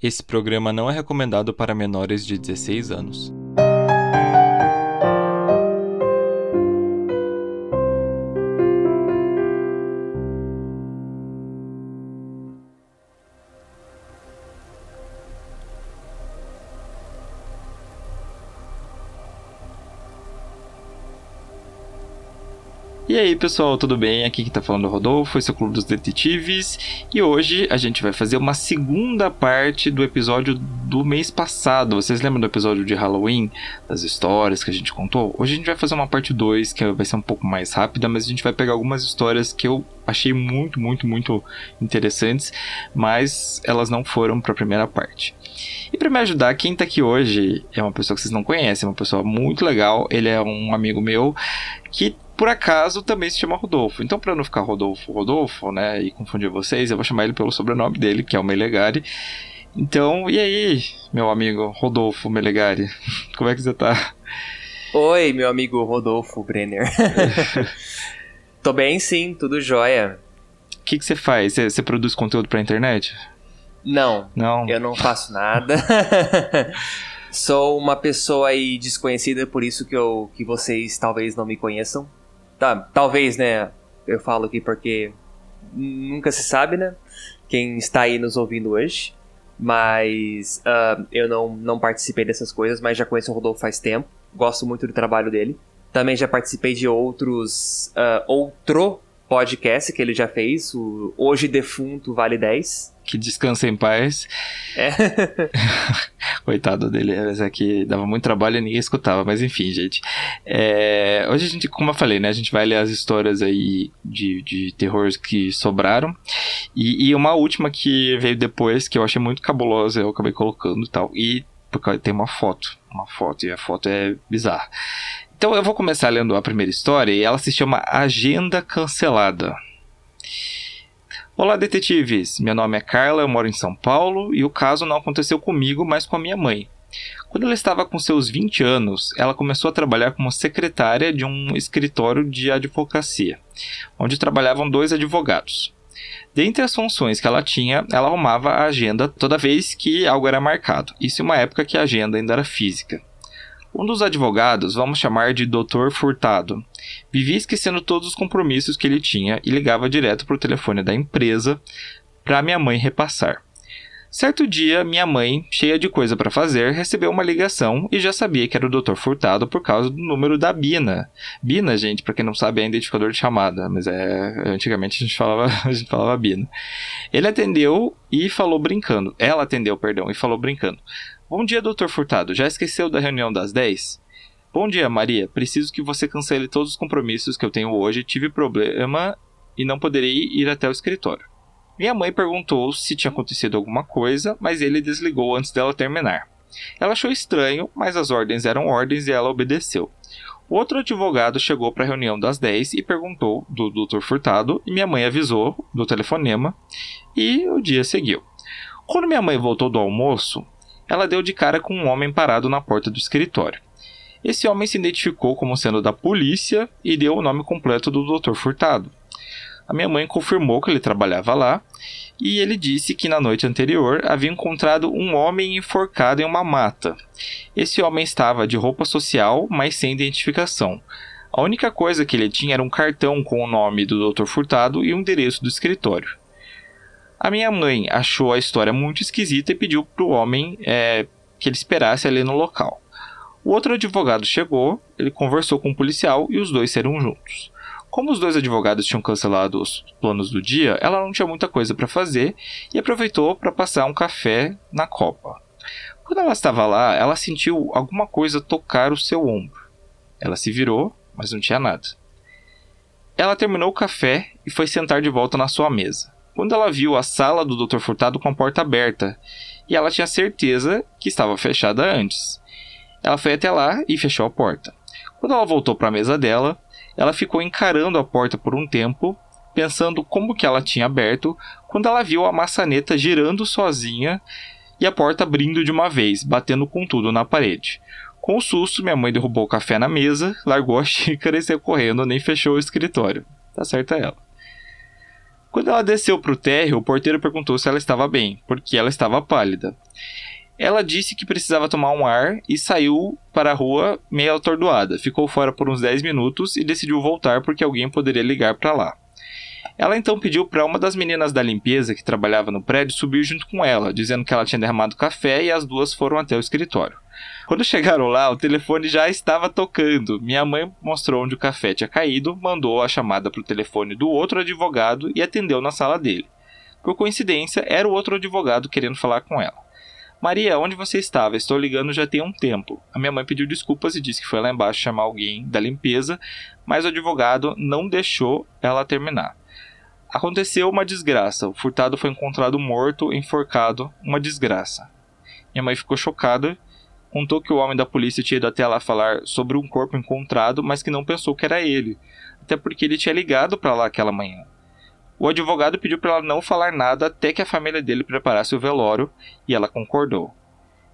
Esse programa não é recomendado para menores de 16 anos. Pessoal, tudo bem? Aqui que tá falando é o Rodolfo, esse é o Clube dos Detetives e hoje a gente vai fazer uma segunda parte do episódio do mês passado. Vocês lembram do episódio de Halloween, das histórias que a gente contou? Hoje a gente vai fazer uma parte 2 que vai ser um pouco mais rápida, mas a gente vai pegar algumas histórias que eu achei muito, muito, muito interessantes, mas elas não foram para a primeira parte. E para me ajudar, quem tá aqui hoje é uma pessoa que vocês não conhecem, é uma pessoa muito legal. Ele é um amigo meu que por acaso também se chama Rodolfo. Então, para não ficar Rodolfo, Rodolfo, né, e confundir vocês, eu vou chamar ele pelo sobrenome dele, que é o Melegari. Então, e aí, meu amigo Rodolfo Melegari, como é que você tá? Oi, meu amigo Rodolfo Brenner. Tô bem, sim, tudo jóia. O que, que você faz? Você, você produz conteúdo pra internet? Não, Não. eu não faço nada. Sou uma pessoa aí desconhecida, por isso que, eu, que vocês talvez não me conheçam. Tá, talvez, né? Eu falo aqui porque nunca se sabe, né? Quem está aí nos ouvindo hoje. Mas ah, eu não, não participei dessas coisas, mas já conheço o Rodolfo faz tempo. Gosto muito do trabalho dele. Também já participei de outros. ah, outro podcast que ele já fez, o hoje defunto Vale 10. Que descansa em paz. É. Coitado dele, mas aqui dava muito trabalho e ninguém escutava, mas enfim, gente. É, hoje a gente, como eu falei, né, a gente vai ler as histórias aí de, de terror que sobraram. E, e uma última que veio depois, que eu achei muito cabulosa, eu acabei colocando e tal. E porque tem uma foto, uma foto, e a foto é bizarra. Então eu vou começar lendo a primeira história e ela se chama Agenda Cancelada. Olá, detetives! Meu nome é Carla, eu moro em São Paulo e o caso não aconteceu comigo, mas com a minha mãe. Quando ela estava com seus 20 anos, ela começou a trabalhar como secretária de um escritório de advocacia, onde trabalhavam dois advogados. Dentre as funções que ela tinha, ela arrumava a agenda toda vez que algo era marcado, isso em uma época que a agenda ainda era física. Um dos advogados, vamos chamar de Dr. Furtado, vivia esquecendo todos os compromissos que ele tinha e ligava direto para o telefone da empresa para minha mãe repassar. Certo dia, minha mãe, cheia de coisa para fazer, recebeu uma ligação e já sabia que era o Dr. Furtado por causa do número da Bina. Bina, gente, para quem não sabe, é identificador de chamada, mas é antigamente a gente falava, a gente falava Bina. Ele atendeu e falou brincando. Ela atendeu, perdão, e falou brincando. Bom dia, Dr. Furtado. Já esqueceu da reunião das 10? Bom dia, Maria. Preciso que você cancele todos os compromissos que eu tenho hoje. Tive problema e não poderei ir até o escritório. Minha mãe perguntou se tinha acontecido alguma coisa, mas ele desligou antes dela terminar. Ela achou estranho, mas as ordens eram ordens e ela obedeceu. Outro advogado chegou para a reunião das 10 e perguntou do Dr. Furtado, e minha mãe avisou do telefonema, e o dia seguiu. Quando minha mãe voltou do almoço, ela deu de cara com um homem parado na porta do escritório. Esse homem se identificou como sendo da polícia e deu o nome completo do Dr. Furtado. A minha mãe confirmou que ele trabalhava lá e ele disse que na noite anterior havia encontrado um homem enforcado em uma mata. Esse homem estava de roupa social, mas sem identificação. A única coisa que ele tinha era um cartão com o nome do Dr. Furtado e o endereço do escritório. A minha mãe achou a história muito esquisita e pediu para o homem é, que ele esperasse ali no local. O outro advogado chegou, ele conversou com o policial e os dois saíram juntos. Como os dois advogados tinham cancelado os planos do dia, ela não tinha muita coisa para fazer e aproveitou para passar um café na copa. Quando ela estava lá, ela sentiu alguma coisa tocar o seu ombro. Ela se virou, mas não tinha nada. Ela terminou o café e foi sentar de volta na sua mesa. Quando ela viu a sala do Dr. Furtado com a porta aberta, e ela tinha certeza que estava fechada antes. Ela foi até lá e fechou a porta. Quando ela voltou para a mesa dela, ela ficou encarando a porta por um tempo, pensando como que ela tinha aberto, quando ela viu a maçaneta girando sozinha e a porta abrindo de uma vez, batendo com tudo na parede. Com o susto, minha mãe derrubou o café na mesa, largou a xícara e saiu correndo, nem fechou o escritório. Tá certa ela. Quando ela desceu para o térreo, o porteiro perguntou se ela estava bem, porque ela estava pálida. Ela disse que precisava tomar um ar e saiu para a rua meio atordoada. Ficou fora por uns 10 minutos e decidiu voltar porque alguém poderia ligar para lá. Ela então pediu para uma das meninas da limpeza que trabalhava no prédio subir junto com ela, dizendo que ela tinha derramado café e as duas foram até o escritório. Quando chegaram lá, o telefone já estava tocando. Minha mãe mostrou onde o café tinha caído, mandou a chamada para o telefone do outro advogado e atendeu na sala dele. Por coincidência, era o outro advogado querendo falar com ela. Maria, onde você estava? Estou ligando já tem um tempo. A minha mãe pediu desculpas e disse que foi lá embaixo chamar alguém da limpeza, mas o advogado não deixou ela terminar. Aconteceu uma desgraça. O furtado foi encontrado morto, enforcado. Uma desgraça. Minha mãe ficou chocada. Contou que o homem da polícia tinha ido até lá falar sobre um corpo encontrado, mas que não pensou que era ele. Até porque ele tinha ligado para lá aquela manhã. O advogado pediu para ela não falar nada até que a família dele preparasse o velório e ela concordou.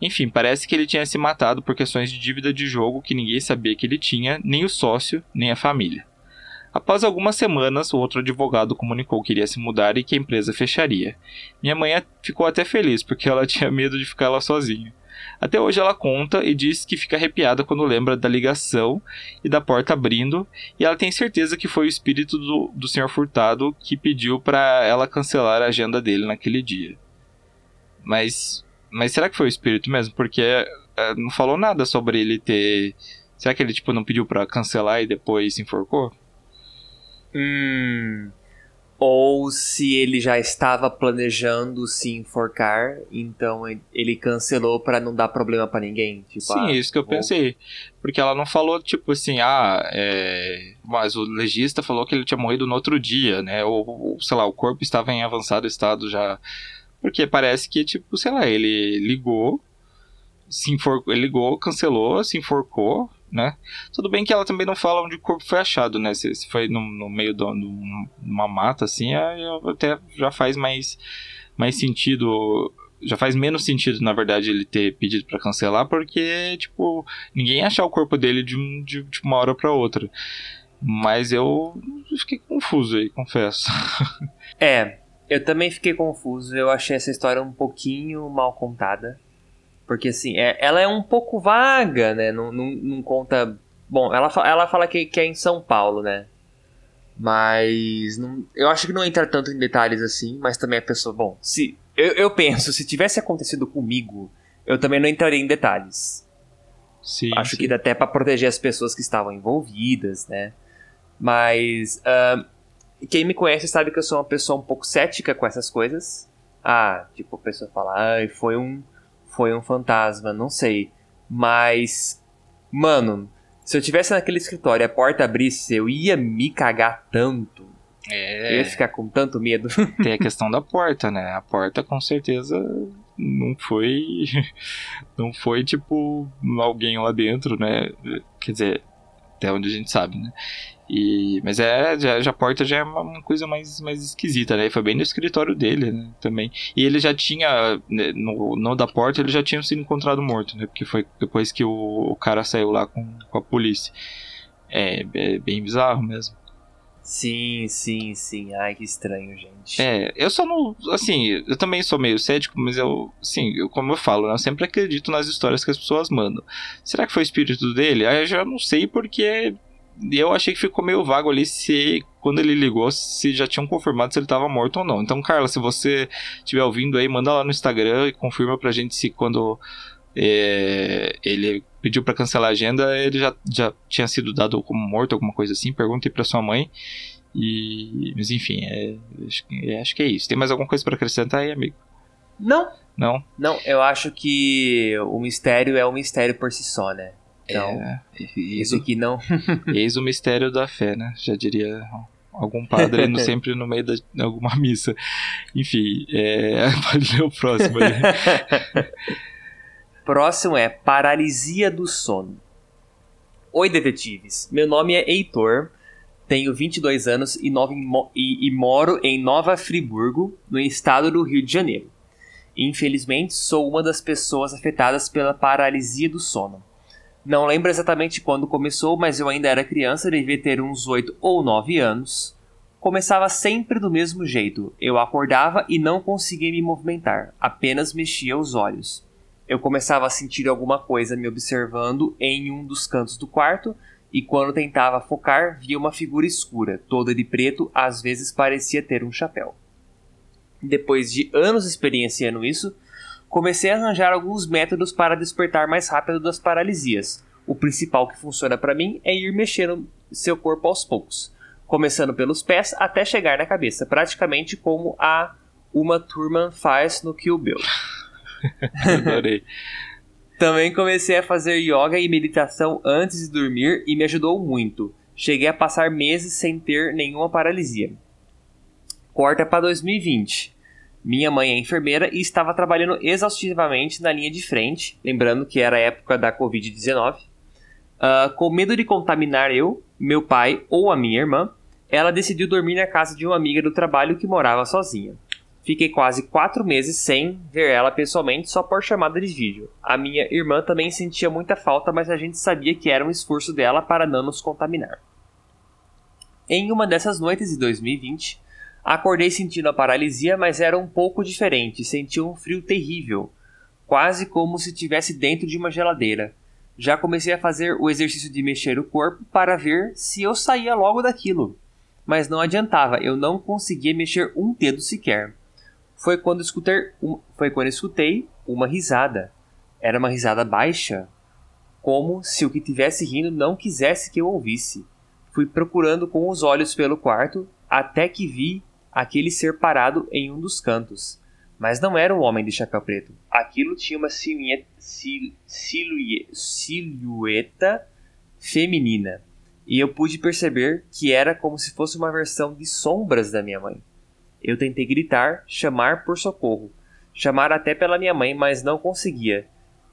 Enfim, parece que ele tinha se matado por questões de dívida de jogo que ninguém sabia que ele tinha, nem o sócio, nem a família. Após algumas semanas, o outro advogado comunicou que iria se mudar e que a empresa fecharia. Minha mãe ficou até feliz porque ela tinha medo de ficar lá sozinha. Até hoje ela conta e diz que fica arrepiada quando lembra da ligação e da porta abrindo, e ela tem certeza que foi o espírito do, do Sr. Furtado que pediu para ela cancelar a agenda dele naquele dia. Mas, mas será que foi o espírito mesmo? Porque é, não falou nada sobre ele ter. Será que ele tipo não pediu para cancelar e depois se enforcou? Hum ou se ele já estava planejando se enforcar, então ele cancelou para não dar problema para ninguém. Tipo, Sim, ah, isso que eu vou... pensei. Porque ela não falou, tipo assim, ah, é... mas o legista falou que ele tinha morrido no outro dia, né? Ou, ou, sei lá, o corpo estava em avançado estado já. Porque parece que, tipo, sei lá, ele ligou, se enforcou, ele ligou, cancelou, se enforcou, né? Tudo bem que ela também não fala onde o corpo foi achado, né? Se, se foi no, no meio de uma mata, assim, até já faz mais, mais sentido. Já faz menos sentido, na verdade, ele ter pedido para cancelar, porque, tipo, ninguém ia achar o corpo dele de, de, de uma hora para outra. Mas eu fiquei confuso aí, confesso. É, eu também fiquei confuso. Eu achei essa história um pouquinho mal contada. Porque, assim, é, ela é um pouco vaga, né? Não, não, não conta. Bom, ela, ela fala que, que é em São Paulo, né? Mas. Não, eu acho que não entra tanto em detalhes assim, mas também a pessoa. Bom, se. Eu, eu penso, se tivesse acontecido comigo, eu também não entraria em detalhes. Sim, acho sim. que dá até para proteger as pessoas que estavam envolvidas, né? Mas. Uh, quem me conhece sabe que eu sou uma pessoa um pouco cética com essas coisas. Ah, tipo, a pessoa fala, ah, foi um foi um fantasma, não sei. Mas, mano, se eu tivesse naquele escritório e a porta abrisse, eu ia me cagar tanto. É. Eu ia ficar com tanto medo. Tem a questão da porta, né? A porta com certeza não foi. Não foi tipo alguém lá dentro, né? Quer dizer, até onde a gente sabe, né? E, mas é, já, já a porta já é uma coisa mais, mais esquisita, né? Foi bem no escritório dele, né? Também. E ele já tinha, né, no, no da porta, ele já tinha sido encontrado morto, né? Porque foi depois que o, o cara saiu lá com, com a polícia. É, é bem bizarro mesmo. Sim, sim, sim. Ai, que estranho, gente. É, eu só não. Assim, eu também sou meio cético, mas eu. Sim, eu, como eu falo, né, eu sempre acredito nas histórias que as pessoas mandam. Será que foi o espírito dele? Aí eu já não sei porque eu achei que ficou meio vago ali se quando ele ligou se já tinham confirmado se ele estava morto ou não. Então, Carla, se você estiver ouvindo aí, manda lá no Instagram e confirma pra gente se quando é, ele pediu para cancelar a agenda, ele já, já tinha sido dado como morto, alguma coisa assim. Pergunte para sua mãe. E, mas enfim, é, acho, é, acho que é isso. Tem mais alguma coisa para acrescentar aí, amigo? Não. Não? Não, eu acho que o mistério é um mistério por si só, né? Então, é, isso aqui não. eis o mistério da fé, né? Já diria algum padre indo sempre no meio de alguma missa. Enfim, é, pode ler o próximo aí. próximo é Paralisia do Sono. Oi, detetives. Meu nome é Heitor, tenho 22 anos e, novo, e, e moro em Nova Friburgo, no estado do Rio de Janeiro. Infelizmente, sou uma das pessoas afetadas pela paralisia do sono. Não lembro exatamente quando começou, mas eu ainda era criança, devia ter uns 8 ou 9 anos. começava sempre do mesmo jeito. Eu acordava e não conseguia me movimentar, apenas mexia os olhos. Eu começava a sentir alguma coisa me observando em um dos cantos do quarto, e quando tentava focar, via uma figura escura, toda de preto, às vezes parecia ter um chapéu. Depois de anos experienciando isso, comecei a arranjar alguns métodos para despertar mais rápido das paralisias. O principal que funciona para mim é ir mexendo seu corpo aos poucos, começando pelos pés até chegar na cabeça, praticamente como a Uma Thurman faz no Kill Bill. Adorei. Também comecei a fazer yoga e meditação antes de dormir e me ajudou muito. Cheguei a passar meses sem ter nenhuma paralisia. Corta para 2020. Minha mãe é enfermeira e estava trabalhando exaustivamente na linha de frente, lembrando que era a época da Covid-19. Uh, ah, com medo de contaminar eu, meu pai ou a minha irmã, ela decidiu dormir na casa de uma amiga do trabalho que morava sozinha. Fiquei quase quatro meses sem ver ela pessoalmente, só por chamada de vídeo. A minha irmã também sentia muita falta, mas a gente sabia que era um esforço dela para não nos contaminar. Em uma dessas noites de 2020, acordei sentindo a paralisia, mas era um pouco diferente, sentia um frio terrível, quase como se estivesse dentro de uma geladeira. Já comecei a fazer o exercício de mexer o corpo para ver se eu saía logo daquilo. Mas não adiantava, eu não conseguia mexer um dedo sequer foi quando escutei, um, foi quando escutei uma risada. Era uma risada baixa, como se o que tivesse rindo não quisesse que eu ouvisse. Fui procurando com os olhos pelo quarto, até que vi aquele ser parado em um dos cantos. Mas não era um homem de chapéu preto. Aquilo tinha uma silhueta, silhueta feminina, e eu pude perceber que era como se fosse uma versão de sombras da minha mãe. Eu tentei gritar, chamar por socorro, chamar até pela minha mãe, mas não conseguia.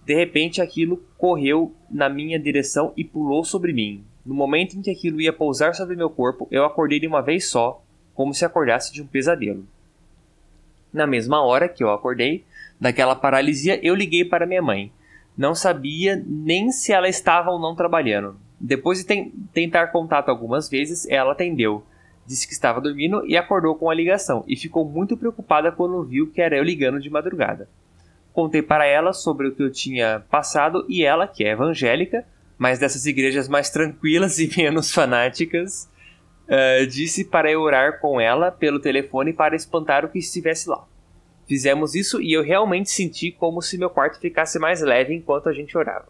De repente aquilo correu na minha direção e pulou sobre mim. No momento em que aquilo ia pousar sobre meu corpo, eu acordei de uma vez só, como se acordasse de um pesadelo. Na mesma hora que eu acordei, daquela paralisia, eu liguei para minha mãe. Não sabia nem se ela estava ou não trabalhando. Depois de ten tentar contato algumas vezes, ela atendeu disse que estava dormindo e acordou com a ligação e ficou muito preocupada quando viu que era eu ligando de madrugada. Contei para ela sobre o que eu tinha passado e ela, que é evangélica, mas dessas igrejas mais tranquilas e menos fanáticas, uh, disse para eu orar com ela pelo telefone para espantar o que estivesse lá. Fizemos isso e eu realmente senti como se meu quarto ficasse mais leve enquanto a gente orava.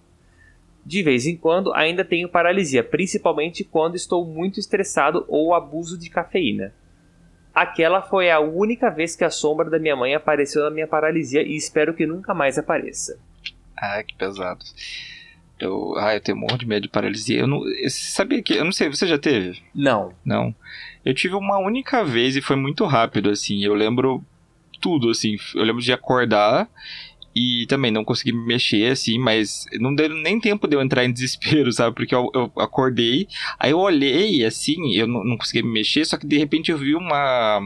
De vez em quando ainda tenho paralisia, principalmente quando estou muito estressado ou abuso de cafeína. Aquela foi a única vez que a sombra da minha mãe apareceu na minha paralisia e espero que nunca mais apareça. Ah, que pesado. Eu, ah, eu tenho um monte de medo de paralisia. Eu não, eu sabia que, eu não sei, você já teve? Não. Não. Eu tive uma única vez e foi muito rápido assim. Eu lembro tudo assim. Eu lembro de acordar e também não consegui me mexer, assim, mas não deu nem tempo de eu entrar em desespero, sabe? Porque eu, eu acordei, aí eu olhei, assim, eu não, não consegui me mexer, só que de repente eu vi uma.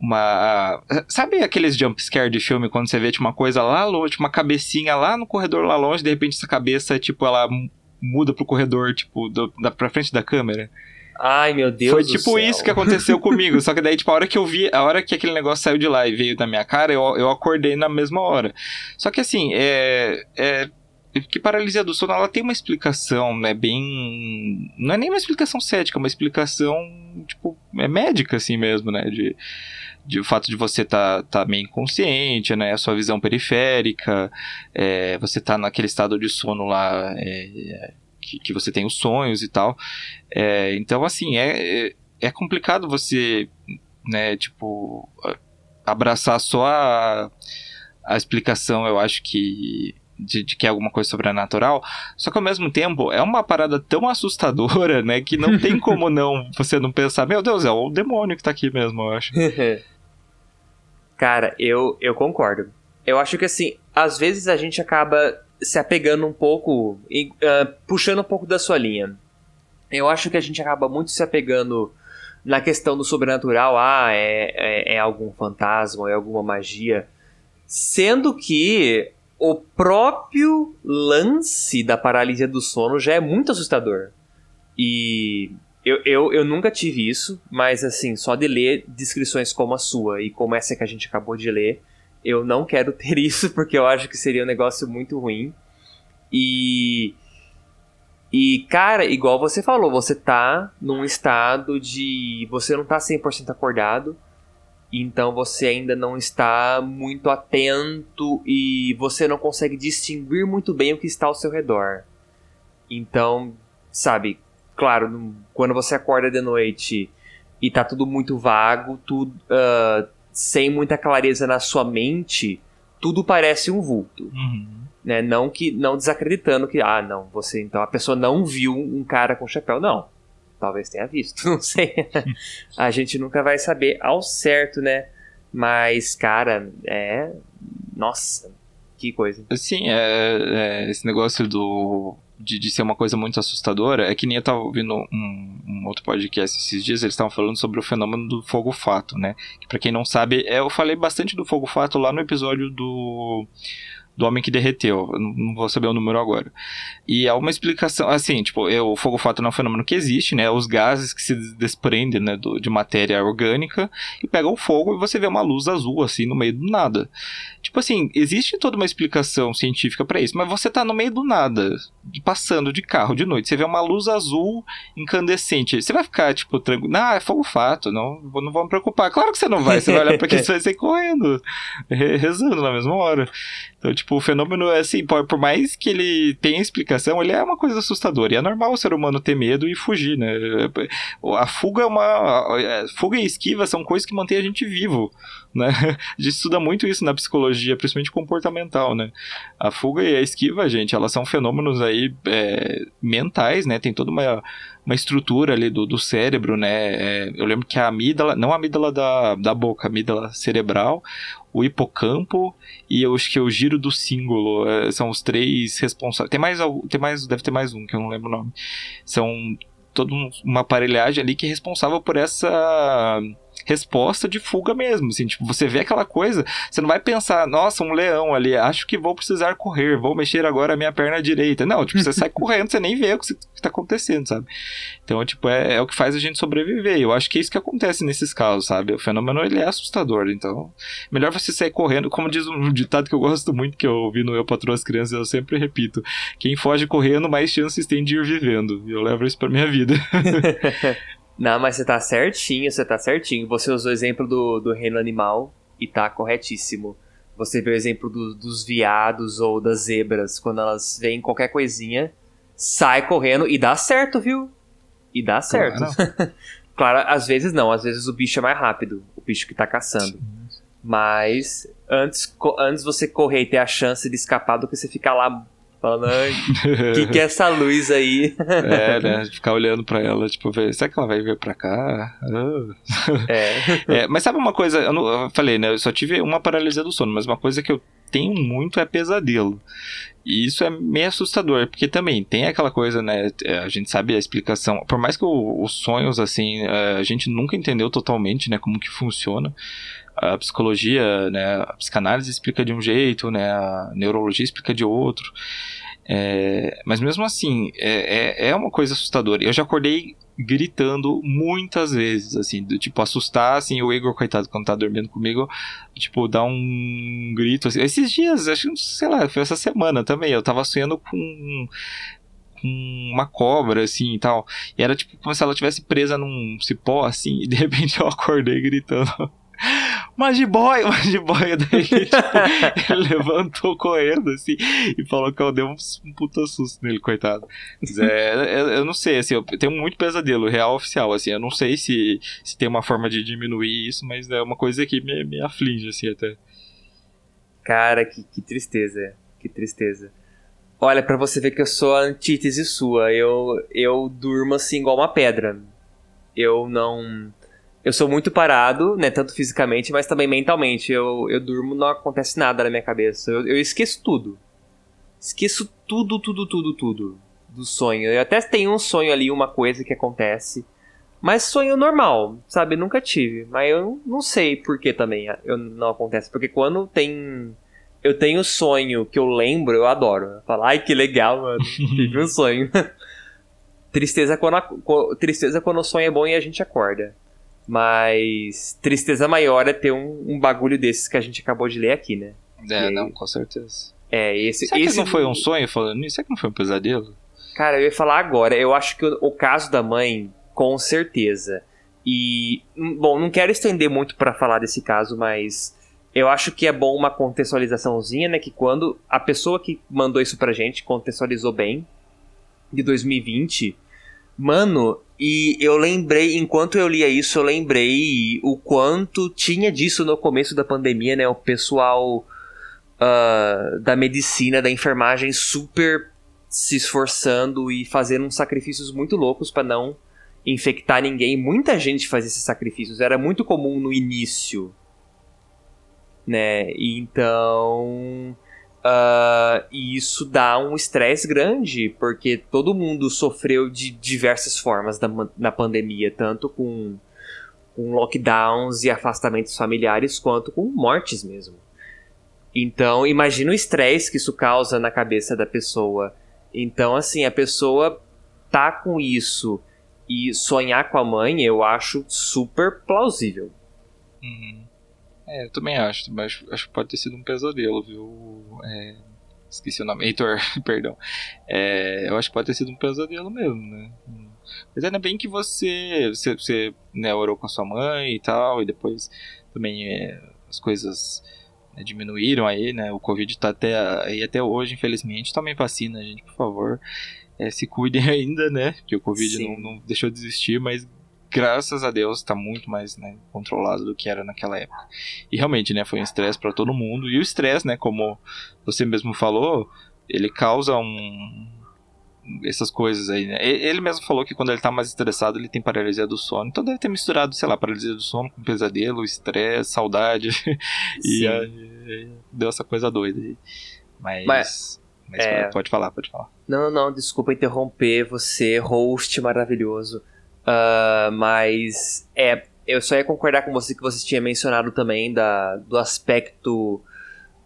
Uma. Sabe aqueles jump scare de filme quando você vê tipo, uma coisa lá longe, uma cabecinha lá no corredor lá longe, de repente essa cabeça, tipo, ela muda pro corredor, tipo, do, da, pra frente da câmera? Ai, meu Deus. Foi tipo isso que aconteceu comigo. Só que daí, tipo, a hora que eu vi, a hora que aquele negócio saiu de lá e veio da minha cara, eu, eu acordei na mesma hora. Só que assim, é. é que paralisia do sono ela tem uma explicação, né, bem, não é nem uma explicação cética, é uma explicação tipo é médica assim mesmo, né, de, de o fato de você estar tá, tá meio inconsciente, né, a sua visão periférica, é, você tá naquele estado de sono lá é, que, que você tem os sonhos e tal. É, então, assim, é, é, é complicado você, né, tipo, abraçar só a, a explicação, eu acho que. De, de, que é alguma coisa sobrenatural, só que ao mesmo tempo é uma parada tão assustadora, né, que não tem como não você não pensar, meu Deus, é o demônio que tá aqui mesmo, eu acho. Cara, eu, eu concordo. Eu acho que assim, às vezes a gente acaba se apegando um pouco, uh, puxando um pouco da sua linha. Eu acho que a gente acaba muito se apegando na questão do sobrenatural, ah, é, é, é algum fantasma, é alguma magia, sendo que o próprio lance da paralisia do sono já é muito assustador. E Eu, eu, eu nunca tive isso, mas assim, só de ler descrições como a sua e como essa que a gente acabou de ler, eu não quero ter isso porque eu acho que seria um negócio muito ruim. E. E, cara, igual você falou, você tá num estado de. Você não tá 100% acordado, então você ainda não está muito atento e você não consegue distinguir muito bem o que está ao seu redor. Então, sabe, claro, quando você acorda de noite e tá tudo muito vago, tudo uh, sem muita clareza na sua mente, tudo parece um vulto. Uhum. Né? Não que não desacreditando que ah, não, você então a pessoa não viu um cara com chapéu, não. Talvez tenha visto, não sei. a gente nunca vai saber ao certo, né? Mas cara, é nossa, que coisa. Sim, é, é esse negócio do de, de, ser uma coisa muito assustadora é que nem eu tava ouvindo um, um outro podcast esses dias, eles estavam falando sobre o fenômeno do fogo-fato, né? Que pra quem não sabe, é, eu falei bastante do fogo-fato lá no episódio do do homem que derreteu. Não vou saber o número agora. E há uma explicação, assim, tipo, é, o fogo fato é um fenômeno que existe, né? Os gases que se desprendem né, do, de matéria orgânica e pegam fogo e você vê uma luz azul, assim, no meio do nada. Tipo assim, existe toda uma explicação científica para isso, mas você tá no meio do nada, passando de carro de noite, você vê uma luz azul incandescente. Você vai ficar, tipo, tranquilo. Ah, é fogo fato, não, não vou me preocupar. Claro que você não vai, você vai olhar pra aquilo e vai sair correndo, rezando na mesma hora. Então, tipo, o fenômeno é assim, por, mais que ele tenha explicação, ele é uma coisa assustadora. E é normal o ser humano ter medo e fugir, né? A fuga é uma. A fuga e esquiva são coisas que mantêm a gente vivo, né? A gente estuda muito isso na psicologia, principalmente comportamental, né? A fuga e a esquiva, gente, elas são fenômenos aí é, mentais, né? Tem toda uma uma estrutura ali do, do cérebro, né? É, eu lembro que a amígdala, não a amígdala da, da boca, a amígdala cerebral, o hipocampo e eu acho que o giro do símbolo é, são os três responsáveis. Tem mais, tem mais, deve ter mais um que eu não lembro o nome. São toda uma aparelhagem ali que é responsável por essa resposta de fuga mesmo, assim, tipo, você vê aquela coisa, você não vai pensar, nossa, um leão ali, acho que vou precisar correr, vou mexer agora a minha perna direita. Não, tipo, você sai correndo, você nem vê o que está acontecendo, sabe? Então, tipo, é, é, o que faz a gente sobreviver. Eu acho que é isso que acontece nesses casos, sabe? O fenômeno, ele é assustador, então, melhor você sair correndo, como diz um ditado que eu gosto muito, que eu ouvi no Eu Patrão as Crianças, eu sempre repito, quem foge correndo, mais chances tem de ir vivendo. E eu levo isso pra minha vida. Não, mas você tá certinho, você tá certinho. Você usou o exemplo do, do reino animal e tá corretíssimo. Você vê o exemplo do, dos viados ou das zebras, quando elas veem qualquer coisinha, sai correndo e dá certo, viu? E dá certo. Claro, claro às vezes não, às vezes o bicho é mais rápido, o bicho que tá caçando. Mas antes, antes você correr e ter a chance de escapar do que você ficar lá Falando, o que, que é essa luz aí? é, né? Ficar olhando pra ela, tipo, ver, será que ela vai vir pra cá? É. é. Mas sabe uma coisa, eu, não, eu falei, né? Eu só tive uma paralisia do sono, mas uma coisa que eu tenho muito é pesadelo. E isso é meio assustador, porque também tem aquela coisa, né? É, a gente sabe a explicação. Por mais que os sonhos, assim, é, a gente nunca entendeu totalmente, né? Como que funciona. A psicologia, né? A psicanálise explica de um jeito, né? A neurologia explica de outro. É, mas mesmo assim, é, é, é uma coisa assustadora. Eu já acordei gritando muitas vezes, assim, do, tipo, assustar, assim, o Igor, coitado, quando tá dormindo comigo, tipo, dá um grito, assim. Esses dias, acho que, sei lá, foi essa semana também, eu tava sonhando com uma cobra, assim, e tal, e era, tipo, como se ela tivesse presa num cipó, assim, e de repente eu acordei gritando Magiboy, Magiboy. Daí, tipo, ele levantou correndo, assim, e falou que eu dei um, um puta susto nele, coitado. Mas é, eu, eu, não sei, assim, eu tenho muito pesadelo, real oficial, assim, eu não sei se, se tem uma forma de diminuir isso, mas é uma coisa que me, me aflige, assim, até. Cara, que, que tristeza, que tristeza. Olha, para você ver que eu sou a antítese sua, eu, eu durmo assim igual uma pedra. Eu não eu sou muito parado, né? Tanto fisicamente, mas também mentalmente. Eu, eu durmo, não acontece nada na minha cabeça. Eu, eu esqueço tudo. Esqueço tudo, tudo, tudo, tudo do sonho. Eu até tenho um sonho ali, uma coisa que acontece. Mas sonho normal, sabe? Nunca tive. Mas eu não sei por que também eu não acontece. Porque quando tem. Eu tenho sonho que eu lembro, eu adoro. Eu falo, ai que legal, mano. Tive um sonho. tristeza quando, a, tristeza quando o sonho é bom e a gente acorda. Mas tristeza maior é ter um, um bagulho desses que a gente acabou de ler aqui, né? É, aí, não, com certeza. É, esse. Será esse que não foi um sonho falando nisso? Será que não foi um pesadelo? Cara, eu ia falar agora. Eu acho que o, o caso da mãe, com certeza. E, hum, bom, não quero estender muito para falar desse caso, mas eu acho que é bom uma contextualizaçãozinha, né? Que quando a pessoa que mandou isso pra gente contextualizou bem, de 2020, mano, e eu lembrei, enquanto eu lia isso, eu lembrei o quanto tinha disso no começo da pandemia, né? O pessoal uh, da medicina, da enfermagem super se esforçando e fazendo uns sacrifícios muito loucos para não infectar ninguém. Muita gente fazia esses sacrifícios, era muito comum no início, né? Então, uh, isso dá um estresse grande, porque todo mundo sofreu de diversas formas da, na pandemia, tanto com, com lockdowns e afastamentos familiares, quanto com mortes mesmo. Então, imagina o estresse que isso causa na cabeça da pessoa então, assim, a pessoa tá com isso e sonhar com a mãe, eu acho super plausível. Uhum. É, eu também acho, mas acho que pode ter sido um pesadelo, viu? É, esqueci o nome, Heitor, perdão. É, eu acho que pode ter sido um pesadelo mesmo, né? Mas ainda bem que você, você, você né, orou com a sua mãe e tal, e depois também é, as coisas né, diminuíram aí, né? O Covid tá até aí até hoje, infelizmente. Tomem vacina, gente, por favor. É, se cuidem ainda, né? Porque o Covid não, não, deixou de existir, mas graças a Deus está muito mais né, controlado do que era naquela época. E realmente, né? Foi um estresse para todo mundo. E o estresse, né? Como você mesmo falou, ele causa um essas coisas aí, né? Ele mesmo falou que quando ele tá mais estressado, ele tem paralisia do sono. Então deve ter misturado, sei lá, paralisia do sono com pesadelo, estresse, saudade. e aí, deu essa coisa doida aí. Mas. Mas, mas é... pode falar, pode falar. Não, não, desculpa interromper você, host maravilhoso. Uh, mas. É, eu só ia concordar com você que você tinha mencionado também da, do aspecto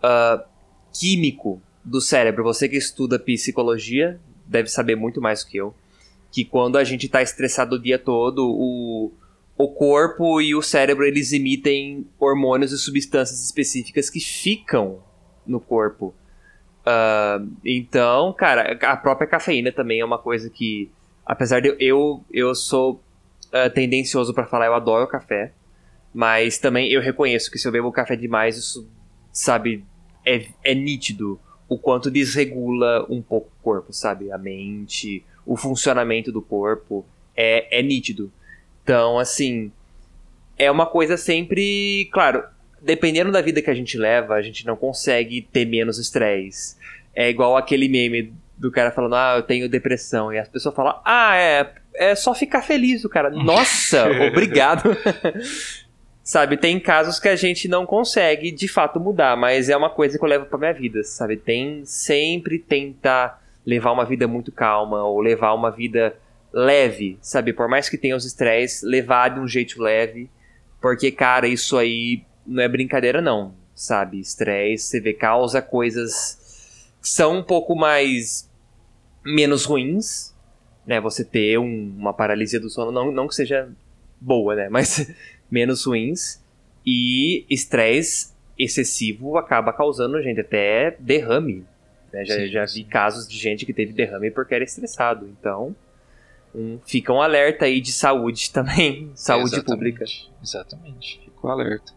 uh, químico do cérebro. Você que estuda psicologia, deve saber muito mais do que eu, que quando a gente está estressado o dia todo, o, o corpo e o cérebro eles emitem hormônios e substâncias específicas que ficam no corpo. Uh, então, cara, a própria cafeína também é uma coisa que, apesar de eu eu sou uh, tendencioso para falar, eu adoro café, mas também eu reconheço que se eu bebo café demais, isso, sabe, é, é nítido o quanto desregula um pouco o corpo, sabe? A mente, o funcionamento do corpo é, é nítido. Então, assim, é uma coisa sempre. Claro, dependendo da vida que a gente leva, a gente não consegue ter menos estresse. É igual aquele meme do cara falando, ah, eu tenho depressão. E as pessoas falam, ah, é, é só ficar feliz, o cara. Nossa, obrigado. Sabe, tem casos que a gente não consegue de fato mudar, mas é uma coisa que eu levo pra minha vida, sabe? Tem sempre tentar levar uma vida muito calma ou levar uma vida leve, sabe? Por mais que tenha os estresses, levar de um jeito leve, porque, cara, isso aí não é brincadeira, não, sabe? Estresse, você vê, causa coisas são um pouco mais. menos ruins, né? Você ter um, uma paralisia do sono, não, não que seja boa, né? Mas menos ruins. E estresse excessivo acaba causando, gente, até derrame. Né? Já, sim, já vi casos de gente que teve derrame porque era estressado. Então, um, fica um alerta aí de saúde também. saúde Exatamente. pública. Exatamente, fica um alerta.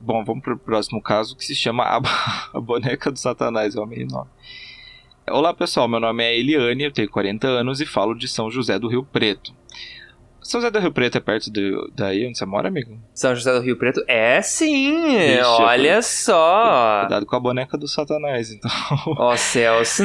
Bom, vamos para o próximo caso que se chama a, a Boneca do Satanás, é o meu nome. Olá pessoal, meu nome é Eliane, eu tenho 40 anos e falo de São José do Rio Preto. São José do Rio Preto é perto do, daí onde você mora, amigo? São José do Rio Preto? É sim! Ixi, olha só! Cuidado com a boneca do Satanás, então. Ó oh, céus!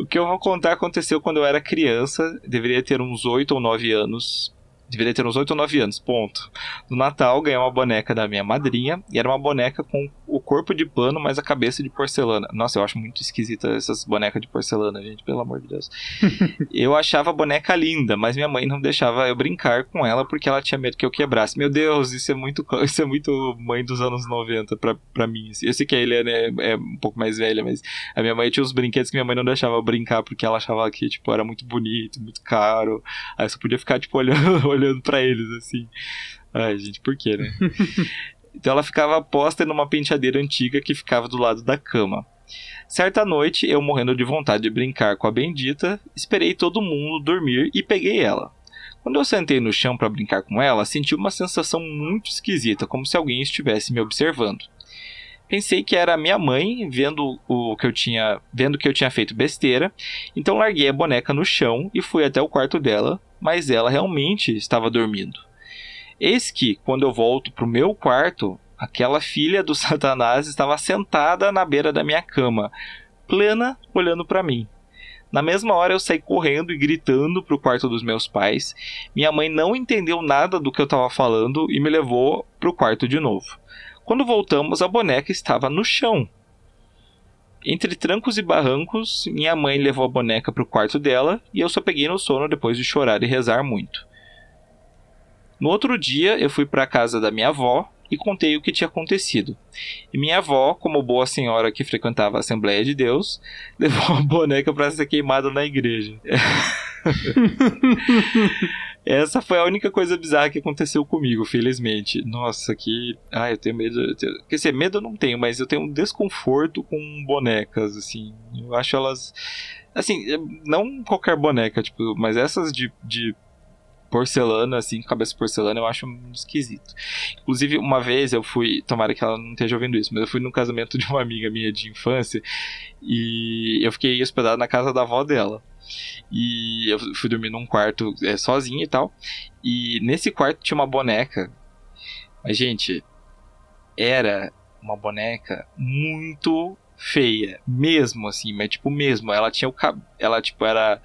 o que eu vou contar aconteceu quando eu era criança, deveria ter uns 8 ou 9 anos. Deveria ter uns 8 ou 9 anos, ponto. No Natal, ganhei uma boneca da minha madrinha, e era uma boneca com o corpo de pano, mas a cabeça de porcelana. Nossa, eu acho muito esquisita essas bonecas de porcelana, gente, pelo amor de Deus. eu achava a boneca linda, mas minha mãe não deixava eu brincar com ela porque ela tinha medo que eu quebrasse. Meu Deus, isso é muito, isso é muito mãe dos anos 90 pra, pra mim. Assim. Eu sei que a Helena é, é um pouco mais velha, mas a minha mãe tinha uns brinquedos que minha mãe não deixava eu brincar porque ela achava que, tipo, era muito bonito, muito caro. Aí eu só podia ficar, tipo, olhando, olhando para eles, assim. Ai, gente, por quê, né? então ela ficava posta numa penteadeira antiga que ficava do lado da cama. Certa noite, eu morrendo de vontade de brincar com a bendita, esperei todo mundo dormir e peguei ela. Quando eu sentei no chão para brincar com ela, senti uma sensação muito esquisita, como se alguém estivesse me observando. Pensei que era minha mãe vendo o que eu tinha, vendo que eu tinha feito besteira, então larguei a boneca no chão e fui até o quarto dela, mas ela realmente estava dormindo. Eis que, quando eu volto para o meu quarto, aquela filha do Satanás estava sentada na beira da minha cama, plena, olhando para mim. Na mesma hora eu saí correndo e gritando para o quarto dos meus pais. Minha mãe não entendeu nada do que eu estava falando e me levou para o quarto de novo. Quando voltamos, a boneca estava no chão. Entre trancos e barrancos, minha mãe levou a boneca para o quarto dela e eu só peguei no sono depois de chorar e rezar muito. No outro dia, eu fui para a casa da minha avó e contei o que tinha acontecido. E minha avó, como boa senhora que frequentava a Assembleia de Deus, levou a boneca para ser queimada na igreja. Essa foi a única coisa bizarra que aconteceu comigo, felizmente. Nossa, que. Ah, eu tenho medo. Eu tenho... Quer dizer, medo eu não tenho, mas eu tenho um desconforto com bonecas, assim. Eu acho elas. Assim, não qualquer boneca, tipo, mas essas de, de porcelana, assim, cabeça porcelana, eu acho esquisito. Inclusive, uma vez eu fui, tomara que ela não esteja ouvindo isso, mas eu fui no casamento de uma amiga minha de infância e eu fiquei hospedado na casa da avó dela. E eu fui dormir num quarto é, sozinho e tal. E nesse quarto tinha uma boneca. Mas, gente, era uma boneca muito feia. Mesmo, assim, mas tipo, mesmo. Ela tinha o cabelo. Ela, tipo, era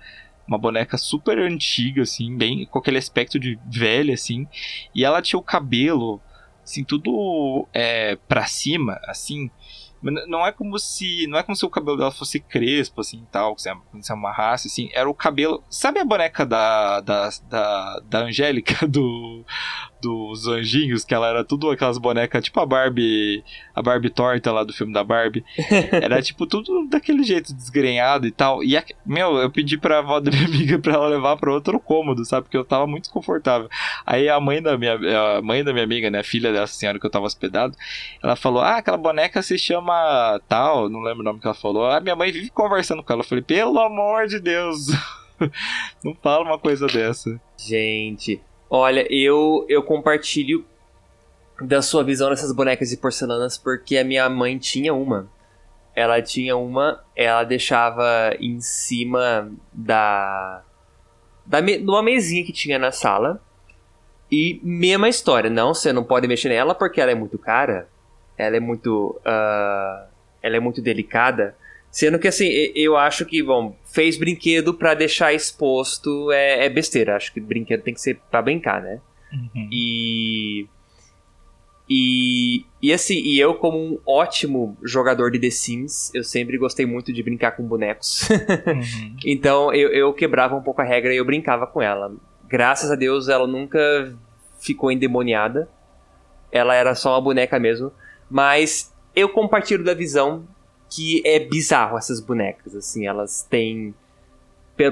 uma boneca super antiga, assim, bem com aquele aspecto de velha, assim. E ela tinha o cabelo, assim, tudo é, pra cima, assim. Não é como se. Não é como se o cabelo dela fosse crespo, assim e tal, que se amarrasse, assim. Era o cabelo. Sabe a boneca da. da, da, da Angélica do. Dos anjinhos, que ela era tudo aquelas bonecas, tipo a Barbie. A Barbie torta lá do filme da Barbie. Era tipo tudo daquele jeito desgrenhado e tal. E, a, meu, eu pedi pra avó da minha amiga pra ela levar pra outro cômodo, sabe? Porque eu tava muito desconfortável. Aí a mãe da minha. A mãe da minha amiga, né? Filha dessa senhora que eu tava hospedado, ela falou: Ah, aquela boneca se chama tal, não lembro o nome que ela falou. A minha mãe vive conversando com ela. Eu falei, pelo amor de Deus, não fala uma coisa dessa. Gente, olha, eu, eu compartilho da sua visão dessas bonecas de porcelanas porque a minha mãe tinha uma. Ela tinha uma, ela deixava em cima da. da me, numa mesinha que tinha na sala. E mesma história, não, você não pode mexer nela porque ela é muito cara ela é muito. Uh, ela é muito delicada. Sendo que assim, eu acho que, bom, fez brinquedo para deixar exposto é, é, besteira. Acho que brinquedo tem que ser para brincar, né? Uhum. E. E, e assim, e eu como um ótimo jogador de The Sims, eu sempre gostei muito de brincar com bonecos. Uhum. então eu, eu quebrava um pouco a regra e eu brincava com ela. Graças a Deus ela nunca ficou endemoniada. Ela era só uma boneca mesmo. Mas eu compartilho da visão que é bizarro essas bonecas, assim, elas têm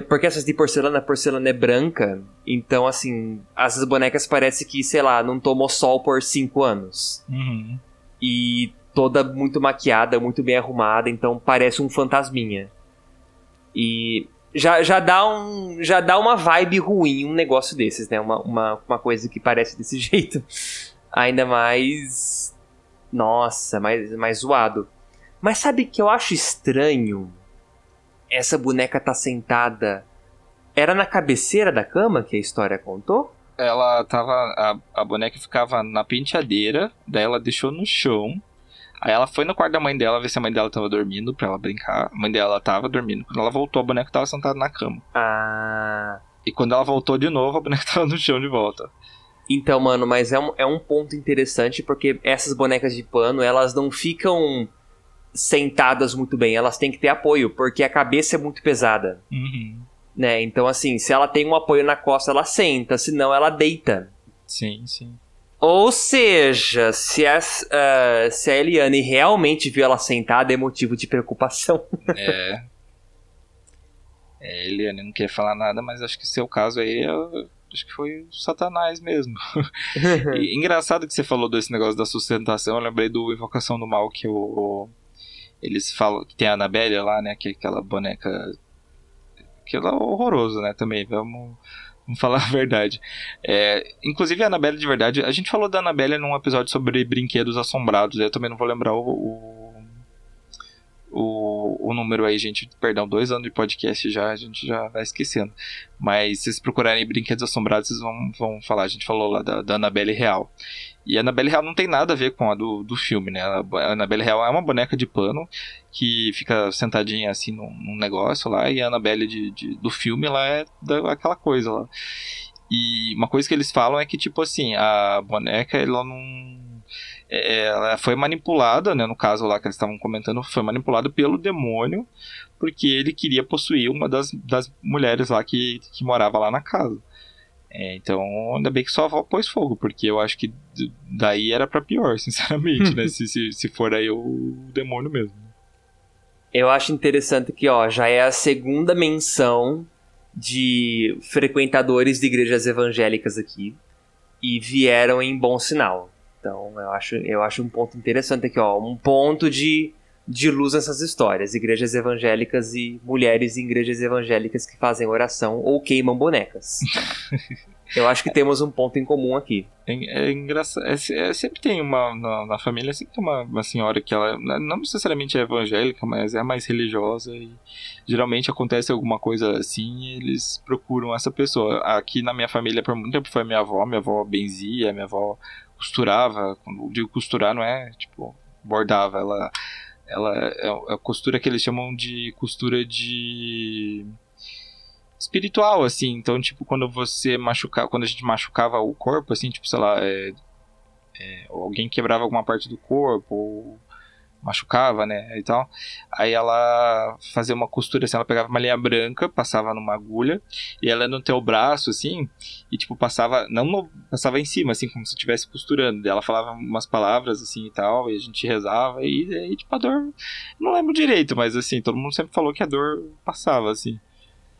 porque essas de porcelana, a porcelana é branca, então assim, essas bonecas parece que, sei lá, não tomou sol por cinco anos. Uhum. E toda muito maquiada, muito bem arrumada, então parece um fantasminha. E já, já dá um já dá uma vibe ruim um negócio desses, né? Uma, uma, uma coisa que parece desse jeito. Ainda mais nossa, mais, mais zoado. Mas sabe que eu acho estranho? Essa boneca tá sentada. Era na cabeceira da cama que a história contou? Ela tava. A, a boneca ficava na penteadeira, daí ela deixou no chão. Aí ela foi no quarto da mãe dela ver se a mãe dela tava dormindo pra ela brincar. A mãe dela tava dormindo. Quando ela voltou, a boneca tava sentada na cama. Ah. E quando ela voltou de novo, a boneca tava no chão de volta. Então, mano, mas é um, é um ponto interessante porque essas bonecas de pano, elas não ficam sentadas muito bem, elas têm que ter apoio, porque a cabeça é muito pesada. Uhum. Né? Então, assim, se ela tem um apoio na costa, ela senta, senão ela deita. Sim, sim. Ou seja, se a, uh, se a Eliane realmente viu ela sentada, é motivo de preocupação. É. é Eliane não quer falar nada, mas acho que seu caso aí é acho que foi o Satanás mesmo. e, engraçado que você falou desse negócio da sustentação, eu lembrei do Invocação do Mal, que o eles falam que tem a Annabelle lá, né, que é aquela boneca ela é horrorosa, né, também, vamos, vamos falar a verdade. É, inclusive a Annabelle de verdade, a gente falou da Annabelle num episódio sobre brinquedos assombrados, eu também não vou lembrar o, o o, o número aí, gente. Perdão, dois anos de podcast já, a gente já vai esquecendo. Mas se vocês procurarem Brinquedos Assombrados, vocês vão, vão falar. A gente falou lá da, da Annabelle Real. E a Annabelle Real não tem nada a ver com a do, do filme, né? A Annabelle Real é uma boneca de pano que fica sentadinha assim num, num negócio lá. E a Annabelle de, de, do filme, ela é da, aquela coisa lá. E uma coisa que eles falam é que, tipo assim, a boneca, ela não ela foi manipulada, né, no caso lá que eles estavam comentando, foi manipulada pelo demônio, porque ele queria possuir uma das, das mulheres lá que, que morava lá na casa. É, então, ainda bem que só pôs fogo, porque eu acho que daí era para pior, sinceramente, né? se, se, se for aí o demônio mesmo. Eu acho interessante que, ó, já é a segunda menção de frequentadores de igrejas evangélicas aqui e vieram em bom sinal. Então, eu acho, eu acho um ponto interessante aqui, ó. Um ponto de, de luz nessas histórias. Igrejas evangélicas e mulheres em igrejas evangélicas que fazem oração ou queimam bonecas. eu acho que temos um ponto em comum aqui. É, é engraçado. É, é, sempre tem uma. Na, na, família, sempre tem uma, uma senhora que ela não necessariamente é evangélica, mas é mais religiosa. E geralmente acontece alguma coisa assim e eles procuram essa pessoa. Aqui na minha família, por muito tempo, foi minha avó. Minha avó benzia, minha avó costurava. Quando digo costurar, não é tipo bordava. Ela, ela é, é a costura que eles chamam de costura de espiritual, assim. Então, tipo, quando você machucava, quando a gente machucava o corpo, assim, tipo, sei lá, é, é, alguém quebrava alguma parte do corpo, ou machucava, né, e tal. Aí ela fazia uma costura assim, ela pegava uma linha branca, passava numa agulha, e ela no teu braço, assim, e tipo, passava, não no, passava em cima, assim, como se estivesse costurando. E ela falava umas palavras, assim, e tal, e a gente rezava, e, e tipo, a dor, não lembro direito, mas assim, todo mundo sempre falou que a dor passava, assim.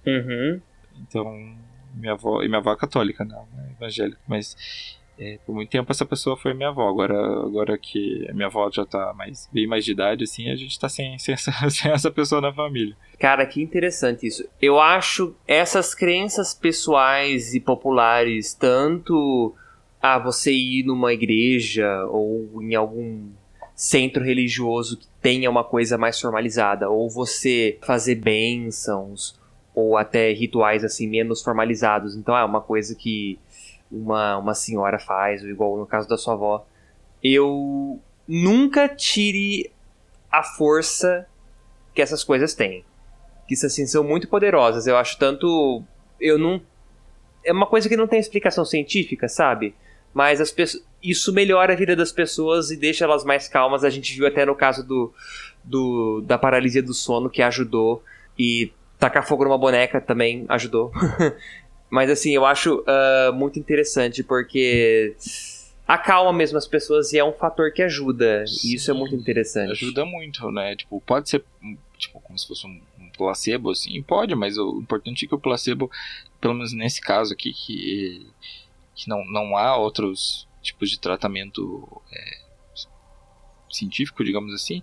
Uhum. Então, minha avó, e minha avó é católica, não, é evangélica, mas é, por muito tempo essa pessoa foi minha avó. Agora, agora que minha avó já tá mais, bem mais de idade, assim, a gente tá sem, sem, essa, sem essa pessoa na família. Cara, que interessante isso. Eu acho essas crenças pessoais e populares, tanto a você ir numa igreja ou em algum centro religioso que tenha uma coisa mais formalizada, ou você fazer bênçãos, ou até rituais assim menos formalizados. Então é uma coisa que uma, uma senhora faz, ou igual no caso da sua avó, eu nunca tire a força que essas coisas têm. Que assim são muito poderosas. Eu acho tanto eu não é uma coisa que não tem explicação científica, sabe? Mas as pessoas, isso melhora a vida das pessoas e deixa elas mais calmas. A gente viu até no caso do, do da paralisia do sono que ajudou e tacar fogo numa boneca também ajudou. Mas assim, eu acho uh, muito interessante porque acalma mesmo as pessoas e é um fator que ajuda. Sim, e isso é muito interessante. Ajuda muito, né? Tipo, pode ser tipo, como se fosse um, um placebo, assim, pode, mas o importante é que o placebo, pelo menos nesse caso aqui, que, que não, não há outros tipos de tratamento é, científico, digamos assim,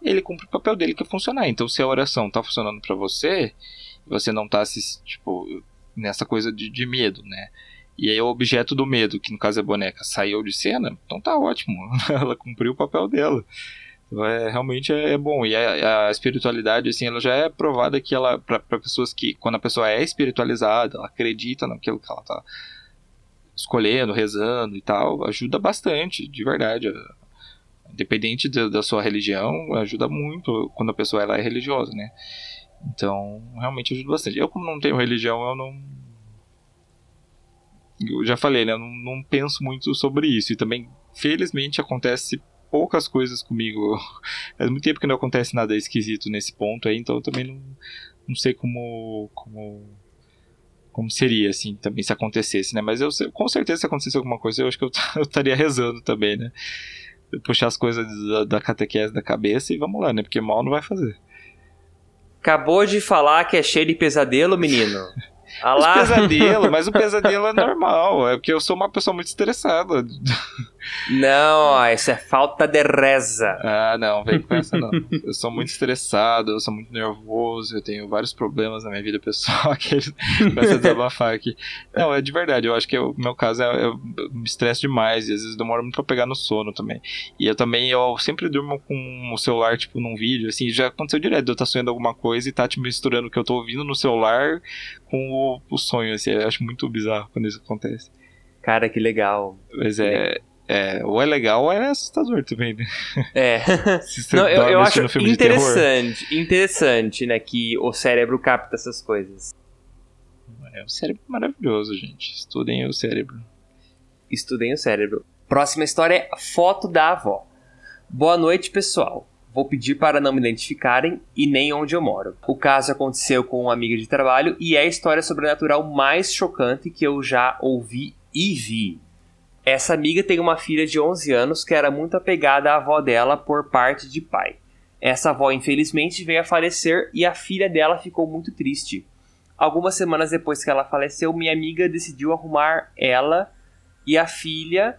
ele cumpre o papel dele que é funcionar. Então, se a oração tá funcionando para você, você não tá se, tipo, nessa coisa de, de medo, né? E aí o objeto do medo, que no caso é a boneca, saiu de cena, então tá ótimo. ela cumpriu o papel dela. Então é, realmente é, é bom. E a, a, espiritualidade, assim, ela já é provada que ela, para pessoas que, quando a pessoa é espiritualizada, ela acredita naquilo que ela tá escolhendo, rezando e tal, ajuda bastante, de verdade. Independente da, da sua religião, ajuda muito quando a pessoa ela é religiosa, né? Então, realmente ajuda bastante. Eu, como não tenho religião, eu não, eu já falei, né? Eu não, não penso muito sobre isso. E também, felizmente, acontece poucas coisas comigo. Faz muito tempo que não acontece nada esquisito nesse ponto aí, então eu também não, não sei como, como como seria, assim, também se acontecesse, né? Mas eu, com certeza, se acontecesse alguma coisa, eu acho que eu, eu estaria rezando também, né? Puxar as coisas da, da catequese da cabeça e vamos lá, né? Porque mal não vai fazer. Acabou de falar que é cheio de pesadelo, menino. Ah lá. pesadelo, mas o pesadelo é normal, é porque eu sou uma pessoa muito estressada. Não, isso é falta de reza. Ah, não, vem com essa não. Eu sou muito estressado, eu sou muito nervoso, eu tenho vários problemas na minha vida pessoal que começa a desabafar aqui. Não, é de verdade, eu acho que o meu caso é eu me estresso demais e às vezes demora muito pra pegar no sono também. E eu também, eu sempre durmo com o celular, tipo, num vídeo, assim, já aconteceu direto, eu tá sonhando alguma coisa e tá te misturando o que eu tô ouvindo no celular com o, o sonho, assim, eu acho muito bizarro quando isso acontece. Cara, que legal. Mas é, é, ou é legal ou é assustador também, né? É. Não, eu, eu acho interessante, interessante, né, que o cérebro capta essas coisas. É, o cérebro é maravilhoso, gente. Estudem o cérebro. Estudem o cérebro. Próxima história é foto da avó. Boa noite, pessoal. Vou pedir para não me identificarem e nem onde eu moro. O caso aconteceu com uma amiga de trabalho e é a história sobrenatural mais chocante que eu já ouvi e vi. Essa amiga tem uma filha de 11 anos que era muito apegada à avó dela por parte de pai. Essa avó, infelizmente, veio a falecer e a filha dela ficou muito triste. Algumas semanas depois que ela faleceu, minha amiga decidiu arrumar ela e a filha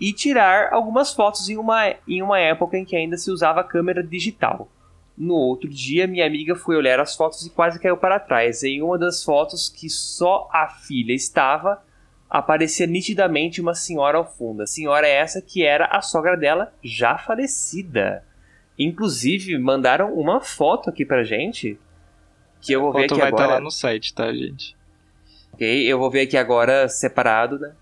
e tirar algumas fotos em uma, em uma época em que ainda se usava câmera digital. No outro dia, minha amiga foi olhar as fotos e quase caiu para trás. Em uma das fotos que só a filha estava, aparecia nitidamente uma senhora ao fundo. A senhora é essa que era a sogra dela, já falecida. Inclusive, mandaram uma foto aqui pra gente. Que eu vou ver aqui vai agora. estar lá no site, tá, gente? Ok, eu vou ver aqui agora separado, né?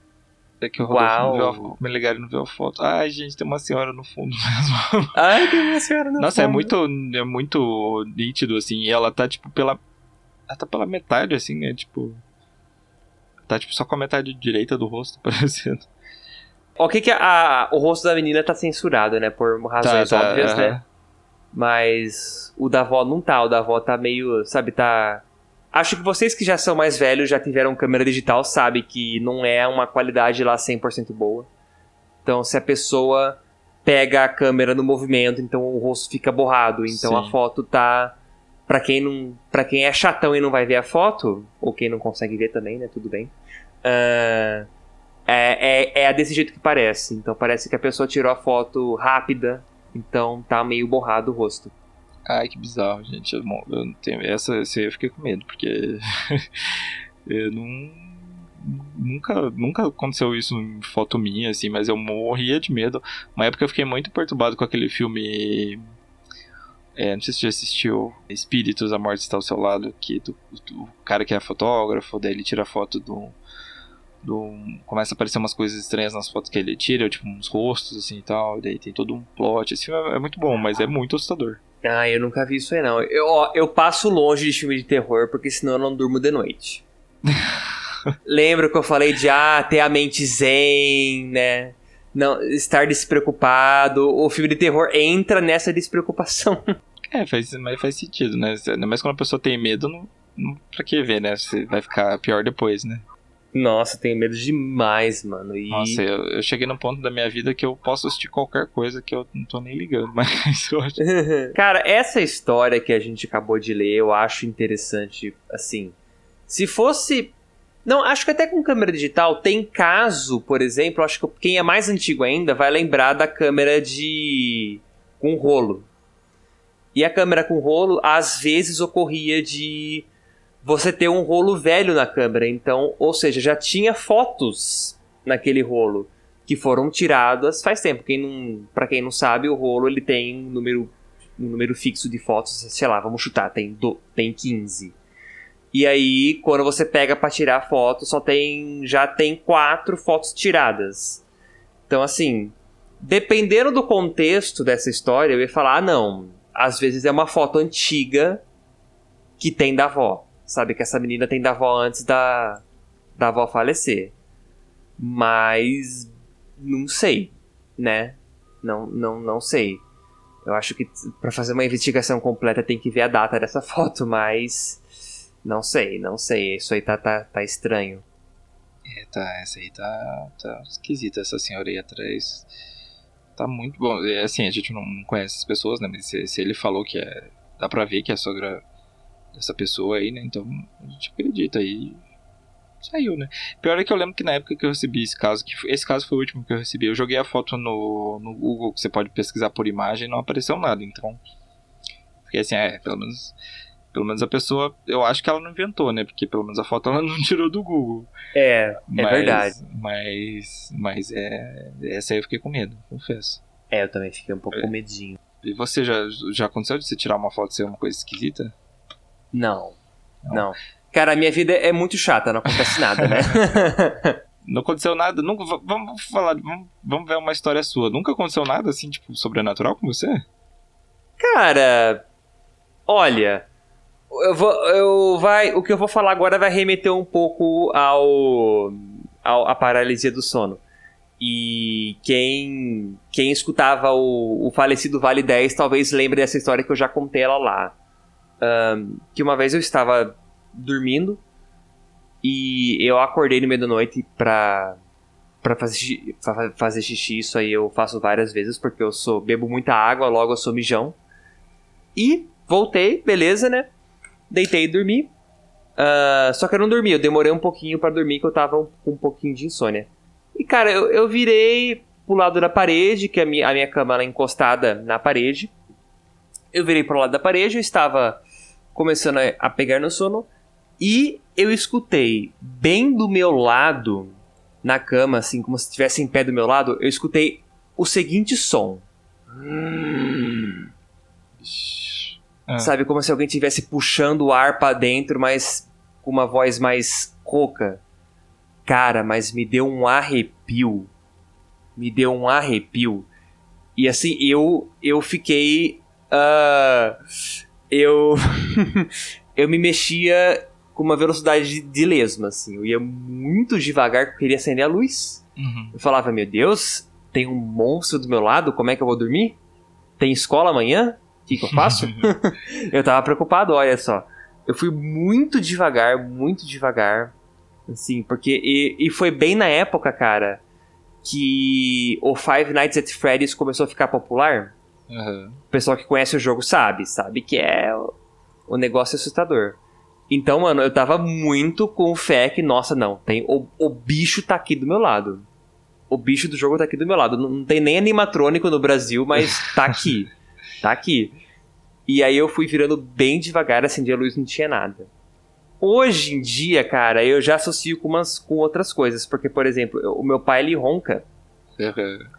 É que o Rodolfo não viu a, me ligaram não viu a foto. Ai, gente, tem uma senhora no fundo mesmo. Ai, tem uma senhora no Nossa, é fundo. Nossa, é muito, é muito nítido, assim. E ela tá, tipo, pela... Ela tá pela metade, assim, né? Tipo... Tá tipo só com a metade direita do rosto aparecendo. O que que a, a, o rosto da menina tá censurado, né? Por razões tá, tá, óbvias, uh -huh. né? Mas o da avó não tá. O da avó tá meio, sabe, tá... Acho que vocês que já são mais velhos, já tiveram câmera digital, sabem que não é uma qualidade lá 100% boa. Então, se a pessoa pega a câmera no movimento, então o rosto fica borrado. Então Sim. a foto tá Pra quem não. para quem é chatão e não vai ver a foto, ou quem não consegue ver também, né? Tudo bem. Uh, é, é, é desse jeito que parece. Então parece que a pessoa tirou a foto rápida, então tá meio borrado o rosto. Ai, que bizarro, gente. Eu, eu não tenho. Essa, essa eu fiquei com medo, porque. eu não. Nunca, nunca aconteceu isso em foto minha, assim, mas eu morria de medo. Uma época eu fiquei muito perturbado com aquele filme é, não sei se você já assistiu Espíritos, a Morte está ao seu lado, que do, do cara que é fotógrafo, daí ele tira foto do, do. Começa a aparecer umas coisas estranhas nas fotos que ele tira, tipo uns rostos assim e tal, daí tem todo um plot. Esse filme é, é muito bom, mas é muito assustador. Ah, eu nunca vi isso aí não. Eu, ó, eu passo longe de filme de terror, porque senão eu não durmo de noite. Lembro que eu falei de ah, ter a mente zen, né? Não estar despreocupado. O filme de terror entra nessa despreocupação. É, faz, mas faz sentido, né? Ainda mais quando a pessoa tem medo, não, não, pra que ver, né? Você vai ficar pior depois, né? Nossa, tenho medo demais, mano. E... Nossa, eu, eu, cheguei num ponto da minha vida que eu posso assistir qualquer coisa que eu não tô nem ligando, mas eu acho... Cara, essa história que a gente acabou de ler, eu acho interessante, assim... Se fosse não, acho que até com câmera digital tem caso, por exemplo, acho que quem é mais antigo ainda vai lembrar da câmera de com rolo. E a câmera com rolo às vezes ocorria de você ter um rolo velho na câmera, então, ou seja, já tinha fotos naquele rolo que foram tiradas faz tempo. Quem não, para quem não sabe, o rolo ele tem um número um número fixo de fotos, sei lá, vamos chutar, tem do, tem 15. E aí, quando você pega para tirar foto, só tem já tem quatro fotos tiradas. Então, assim, dependendo do contexto dessa história, eu ia falar, ah, não, às vezes é uma foto antiga que tem da avó. Sabe que essa menina tem da avó antes da da avó falecer. Mas não sei, né? Não, não, não sei. Eu acho que para fazer uma investigação completa tem que ver a data dessa foto, mas não sei, não sei. Isso aí tá, tá, tá estranho. É, tá, essa aí tá, tá esquisita, essa senhora aí atrás. Tá muito bom. É, assim, a gente não conhece as pessoas, né? Mas se, se ele falou que é. Dá pra ver que é a sogra dessa pessoa aí, né? Então a gente acredita aí. Saiu, né? Pior é que eu lembro que na época que eu recebi esse caso, que esse caso foi o último que eu recebi, eu joguei a foto no, no Google, que você pode pesquisar por imagem não apareceu nada. Então. Fiquei assim, é, pelo menos pelo menos a pessoa, eu acho que ela não inventou, né? Porque pelo menos a foto ela não tirou do Google. É, é mas, verdade. Mas, mas é, essa aí eu fiquei com medo, confesso. É, eu também fiquei um pouco é. com medinho. E você já, já aconteceu de você tirar uma foto e ser uma coisa esquisita? Não. Não. não. Cara, a minha vida é muito chata, não acontece nada, né? não aconteceu nada. Nunca, vamos falar, vamos, vamos ver uma história sua. Nunca aconteceu nada assim, tipo, sobrenatural com você? Cara, olha, eu vou, eu vai, o que eu vou falar agora vai remeter um pouco ao, ao a paralisia do sono. E quem, quem escutava o, o falecido Vale 10 talvez lembre dessa história que eu já contei ela lá. Um, que uma vez eu estava dormindo e eu acordei no meio da noite pra, pra, fazer, pra fazer xixi. Isso aí eu faço várias vezes porque eu sou bebo muita água, logo eu sou mijão. E voltei, beleza, né? Deitei e dormi. Uh, só que eu não dormi, eu demorei um pouquinho para dormir, que eu tava com um pouquinho de insônia. E cara, eu, eu virei pro lado da parede, que a minha, a minha cama era encostada na parede. Eu virei pro lado da parede, eu estava começando a, a pegar no sono. E eu escutei bem do meu lado, na cama, assim, como se estivesse em pé do meu lado, eu escutei o seguinte som. Hum. Ah. Sabe, como se alguém estivesse puxando o ar para dentro, mas com uma voz mais rouca. Cara, mas me deu um arrepio. Me deu um arrepio. E assim, eu eu fiquei. Uh, eu. eu me mexia com uma velocidade de, de lesma, assim. Eu ia muito devagar, porque eu queria acender a luz. Uhum. Eu falava, meu Deus, tem um monstro do meu lado, como é que eu vou dormir? Tem escola amanhã? O que, que eu faço? eu tava preocupado, olha só. Eu fui muito devagar, muito devagar. Assim, porque. E, e foi bem na época, cara, que o Five Nights at Freddy's começou a ficar popular. Uhum. O pessoal que conhece o jogo sabe, sabe que é o, negócio assustador. Então, mano, eu tava muito com fé que, nossa, não, tem o, o bicho tá aqui do meu lado. O bicho do jogo tá aqui do meu lado. Não, não tem nem animatrônico no Brasil, mas tá aqui. tá aqui. E aí eu fui virando bem devagar, acendi a luz, não tinha nada. Hoje em dia, cara, eu já associo com, umas, com outras coisas, porque, por exemplo, o meu pai, ele ronca. Uhum.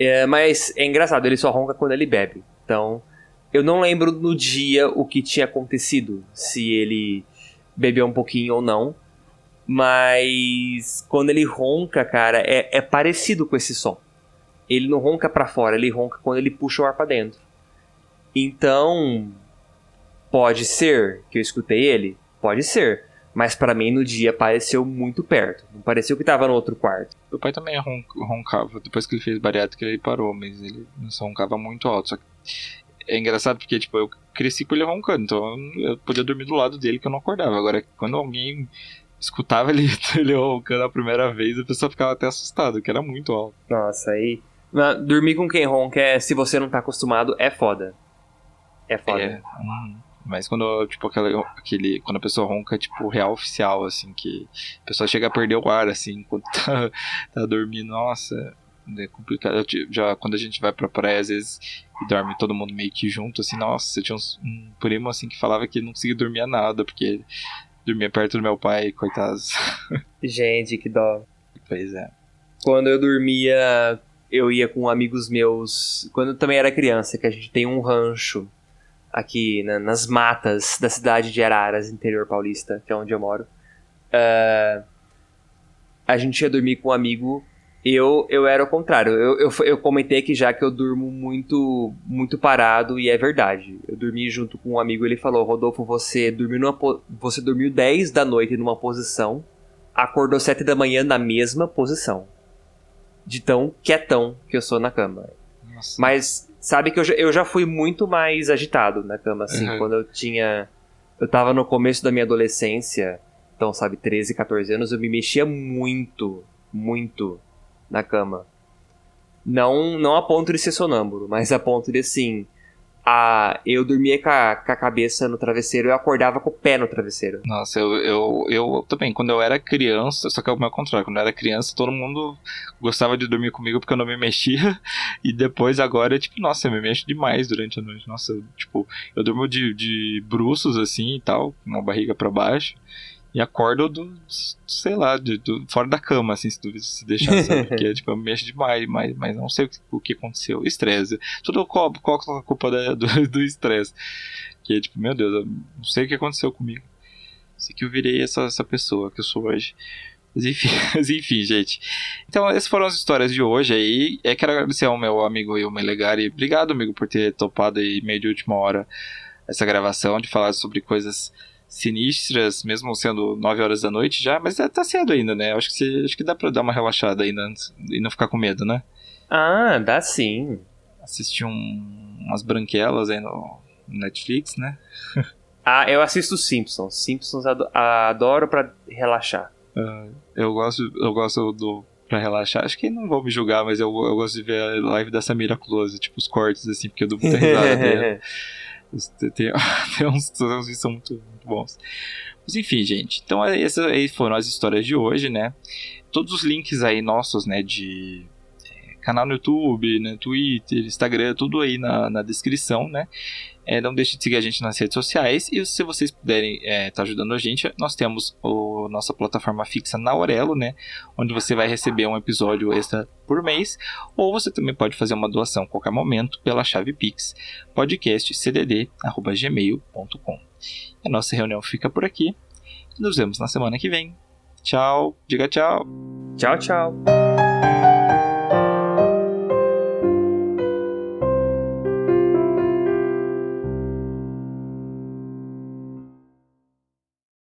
É, mas é engraçado, ele só ronca quando ele bebe. Então, eu não lembro no dia o que tinha acontecido, se ele bebeu um pouquinho ou não. Mas quando ele ronca, cara, é, é parecido com esse som. Ele não ronca para fora, ele ronca quando ele puxa o ar para dentro. Então, pode ser que eu escutei ele? Pode ser. Mas para mim no dia pareceu muito perto. Não pareceu que tava no outro quarto. Meu pai também roncava. Depois que ele fez bariátrica ele parou, mas ele não roncava muito alto. Só que é engraçado porque, tipo, eu cresci com ele roncando, então eu podia dormir do lado dele que eu não acordava. Agora, quando alguém escutava ele, ele roncando a primeira vez, a pessoa ficava até assustada, que era muito alto. Nossa, aí. Dormir com quem ronca, é, se você não tá acostumado, é foda. É foda. É, hum, mas quando, tipo, aquela, aquele, quando a pessoa ronca, é, tipo, real oficial, assim, que a pessoa chega a perder o ar, assim, enquanto tá, tá dormindo, nossa, é complicado. Já quando a gente vai pra praia, às vezes, e dorme todo mundo meio que junto, assim, nossa, eu tinha uns, um primo, assim, que falava que não conseguia dormir nada, porque dormia perto do meu pai, coitados. Gente, que dó. Pois é. Quando eu dormia, eu ia com amigos meus, quando eu também era criança, que a gente tem um rancho aqui na, nas matas da cidade de Araras, interior paulista, que é onde eu moro. Uh, a gente ia dormir com um amigo. Eu, eu era o contrário. Eu, eu, eu comentei aqui já que eu durmo muito muito parado e é verdade. Eu dormi junto com um amigo ele falou: Rodolfo, você dormiu, numa, você dormiu 10 da noite numa posição acordou sete da manhã na mesma posição. De tão quietão que eu sou na cama. Nossa. Mas sabe que eu já, eu já fui muito mais agitado na cama, assim, uhum. quando eu tinha. Eu tava no começo da minha adolescência, então, sabe, 13, 14 anos, eu me mexia muito, muito na cama. Não, não a ponto de ser sonâmbulo, mas a ponto de, assim, eu dormia com a, com a, cabeça no travesseiro eu acordava com o pé no travesseiro. Nossa, eu, eu, eu também, quando eu era criança, só que é o meu contrário, quando eu era criança, todo mundo gostava de dormir comigo porque eu não me mexia, e depois agora, tipo, nossa, eu me mexo demais durante a noite, nossa, eu, tipo, eu durmo de, de bruços assim e tal, com a barriga para baixo, e acordo do, sei lá, de, do, fora da cama, assim, se, tu, se deixar, sabe? Porque, tipo, eu mexo demais, mas, mas não sei o que, o que aconteceu. Estresse. Tudo qual, qual a culpa da, do estresse. Que, tipo, meu Deus, eu não sei o que aconteceu comigo. Sei que eu virei essa, essa pessoa que eu sou hoje. Mas enfim, mas enfim, gente. Então, essas foram as histórias de hoje aí. É, quero agradecer ao meu amigo Ilma Legari. Obrigado, amigo, por ter topado aí meio de última hora essa gravação, de falar sobre coisas sinistras, mesmo sendo 9 horas da noite já, mas é, tá cedo ainda, né? Acho que, você, acho que dá pra dar uma relaxada ainda e não ficar com medo, né? Ah, dá sim. Assistir um, umas branquelas aí no Netflix, né? ah, eu assisto Simpsons. Simpsons adoro pra relaxar. Uh, eu gosto, eu gosto do pra relaxar. Acho que não vão me julgar, mas eu, eu gosto de ver a live da Samira Close, tipo os cortes, assim, porque eu dou muita risada dela. Tem, tem uns, uns que são muito, bons. Mas enfim, gente. Então essas aí foram as histórias de hoje, né? Todos os links aí nossos, né? De é, canal no YouTube, né, Twitter, Instagram, tudo aí na, na descrição, né? É, não deixe de seguir a gente nas redes sociais. E se vocês puderem estar é, tá ajudando a gente, nós temos a nossa plataforma fixa na Aurelo, né? Onde você vai receber um episódio extra por mês. Ou você também pode fazer uma doação a qualquer momento pela chave Pix, podcastcdd.gmail.com. A nossa reunião fica por aqui. Nos vemos na semana que vem. Tchau. Diga tchau. Tchau, tchau.